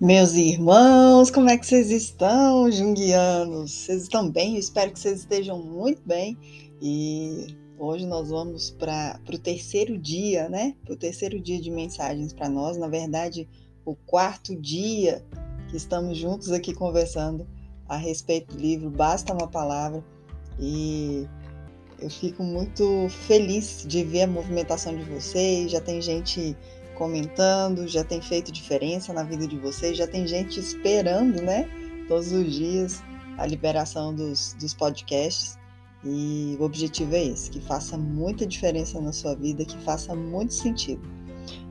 Meus irmãos, como é que vocês estão, junguianos? Vocês estão bem? Eu espero que vocês estejam muito bem. E hoje nós vamos para o terceiro dia, né? Para o terceiro dia de mensagens para nós. Na verdade, o quarto dia que estamos juntos aqui conversando a respeito do livro Basta uma Palavra. E eu fico muito feliz de ver a movimentação de vocês. Já tem gente comentando, já tem feito diferença na vida de vocês, já tem gente esperando, né? Todos os dias a liberação dos, dos podcasts. E o objetivo é esse: que faça muita diferença na sua vida, que faça muito sentido.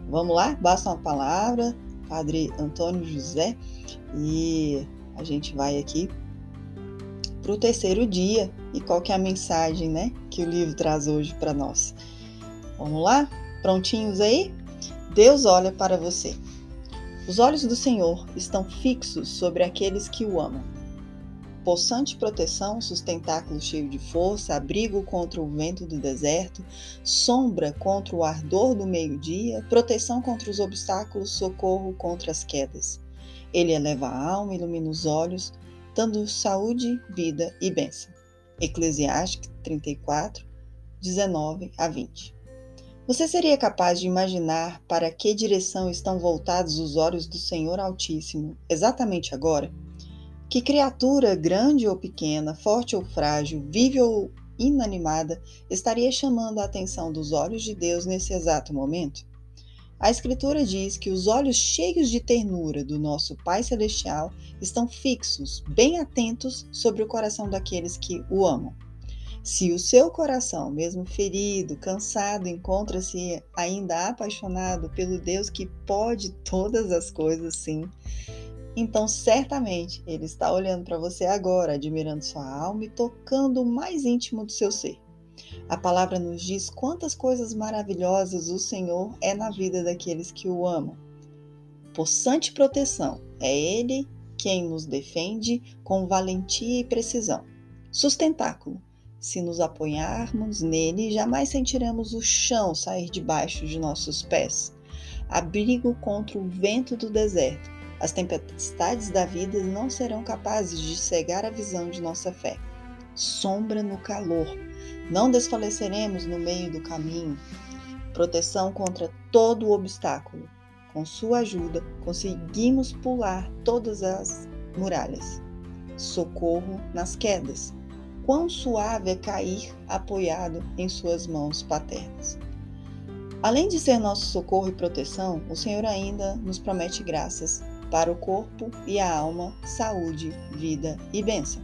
Vamos lá? Basta uma palavra, Padre Antônio José, e a gente vai aqui para o terceiro dia. E qual que é a mensagem, né, que o livro traz hoje para nós? Vamos lá? Prontinhos aí? Deus olha para você. Os olhos do Senhor estão fixos sobre aqueles que o amam. Possante proteção, sustentáculo cheio de força, abrigo contra o vento do deserto, sombra contra o ardor do meio-dia, proteção contra os obstáculos, socorro contra as quedas. Ele eleva a alma, ilumina os olhos, dando saúde, vida e bênção. Eclesiastes 34, 19 a 20. Você seria capaz de imaginar para que direção estão voltados os olhos do Senhor Altíssimo exatamente agora? Que criatura, grande ou pequena, forte ou frágil, vive ou inanimada, estaria chamando a atenção dos olhos de Deus nesse exato momento? A Escritura diz que os olhos cheios de ternura do nosso Pai Celestial estão fixos, bem atentos sobre o coração daqueles que o amam. Se o seu coração, mesmo ferido, cansado, encontra-se ainda apaixonado pelo Deus que pode todas as coisas, sim, então certamente ele está olhando para você agora, admirando sua alma e tocando o mais íntimo do seu ser. A palavra nos diz quantas coisas maravilhosas o Senhor é na vida daqueles que o amam. Possante proteção, é Ele quem nos defende com valentia e precisão. Sustentáculo, se nos apoiarmos nele, jamais sentiremos o chão sair debaixo de nossos pés. Abrigo contra o vento do deserto. As tempestades da vida não serão capazes de cegar a visão de nossa fé. Sombra no calor. Não desfaleceremos no meio do caminho. Proteção contra todo obstáculo. Com sua ajuda, conseguimos pular todas as muralhas. Socorro nas quedas quão suave é cair apoiado em suas mãos paternas. Além de ser nosso socorro e proteção, o Senhor ainda nos promete graças para o corpo e a alma, saúde, vida e bênção.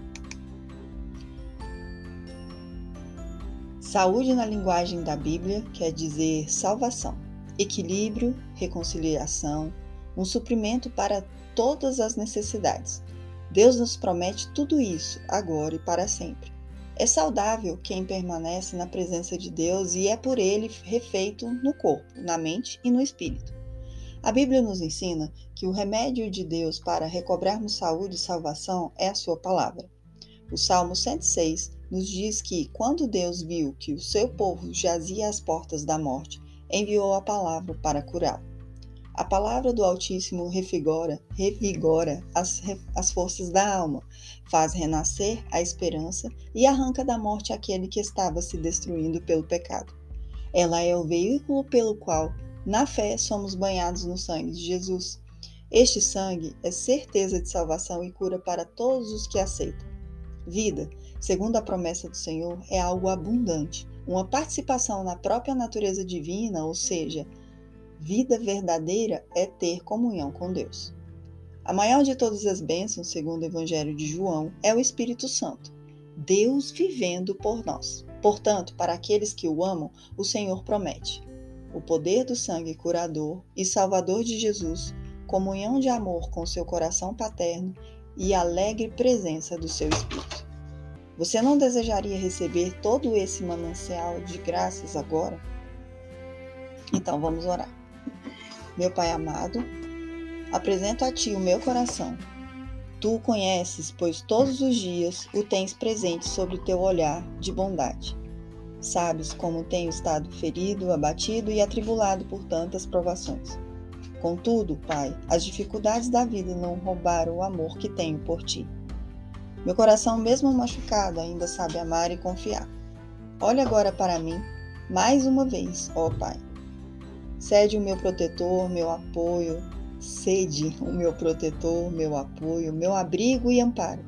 Saúde na linguagem da Bíblia quer dizer salvação, equilíbrio, reconciliação, um suprimento para todas as necessidades. Deus nos promete tudo isso agora e para sempre. É saudável quem permanece na presença de Deus e é por ele refeito no corpo, na mente e no espírito. A Bíblia nos ensina que o remédio de Deus para recobrarmos saúde e salvação é a sua palavra. O Salmo 106 nos diz que, quando Deus viu que o seu povo jazia às portas da morte, enviou a palavra para curá-lo. A palavra do Altíssimo revigora, revigora as, as forças da alma, faz renascer a esperança e arranca da morte aquele que estava se destruindo pelo pecado. Ela é o veículo pelo qual, na fé, somos banhados no sangue de Jesus. Este sangue é certeza de salvação e cura para todos os que aceitam. Vida, segundo a promessa do Senhor, é algo abundante, uma participação na própria natureza divina, ou seja, Vida verdadeira é ter comunhão com Deus. A maior de todas as bênçãos, segundo o Evangelho de João, é o Espírito Santo, Deus vivendo por nós. Portanto, para aqueles que o amam, o Senhor promete o poder do sangue curador e salvador de Jesus, comunhão de amor com seu coração paterno e alegre presença do seu Espírito. Você não desejaria receber todo esse manancial de graças agora? Então vamos orar. Meu Pai amado, apresento a Ti o meu coração. Tu o conheces, pois todos os dias o tens presente sobre o teu olhar de bondade. Sabes como tenho estado ferido, abatido e atribulado por tantas provações. Contudo, Pai, as dificuldades da vida não roubaram o amor que tenho por ti. Meu coração, mesmo machucado, ainda sabe amar e confiar. Olhe agora para mim, mais uma vez, ó Pai. Cede o meu protetor, meu apoio, cede o meu protetor, meu apoio, meu abrigo e amparo.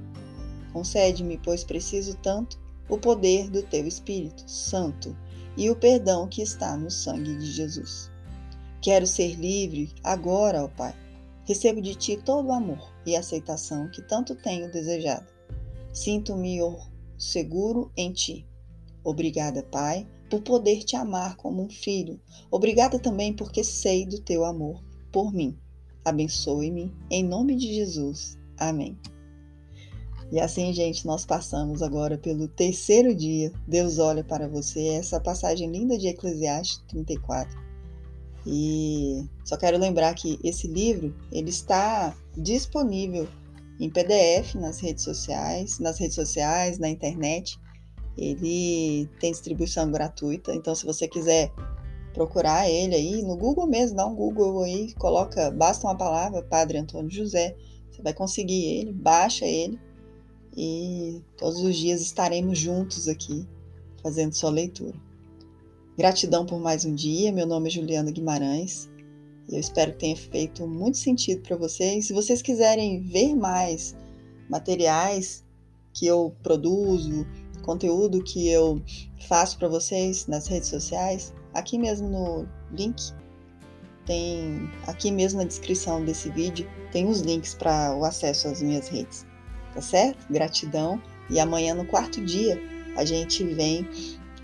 Concede-me, pois preciso tanto, o poder do teu Espírito Santo e o perdão que está no sangue de Jesus. Quero ser livre agora, ó Pai. Recebo de ti todo o amor e aceitação que tanto tenho desejado. Sinto-me seguro em ti. Obrigada, Pai, por poder te amar como um filho. Obrigada também porque sei do teu amor por mim. Abençoe-me em nome de Jesus. Amém. E assim, gente, nós passamos agora pelo terceiro dia. Deus olha para você. Essa passagem linda de Eclesiastes 34 e só quero lembrar que esse livro ele está disponível em PDF nas redes sociais, nas redes sociais, na internet. Ele tem distribuição gratuita, então se você quiser procurar ele aí no Google mesmo, dá um Google aí, coloca, basta uma palavra, Padre Antônio José, você vai conseguir ele, baixa ele e todos os dias estaremos juntos aqui fazendo sua leitura. Gratidão por mais um dia. Meu nome é Juliana Guimarães. Eu espero que tenha feito muito sentido para vocês. Se vocês quiserem ver mais materiais que eu produzo, conteúdo que eu faço para vocês nas redes sociais, aqui mesmo no link tem aqui mesmo na descrição desse vídeo tem os links para o acesso às minhas redes. Tá certo? Gratidão. E amanhã no quarto dia a gente vem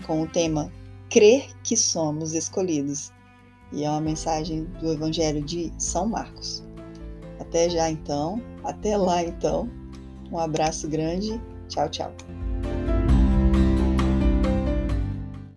com o tema crer que somos escolhidos. E é uma mensagem do Evangelho de São Marcos. Até já então, até lá então. Um abraço grande. Tchau, tchau.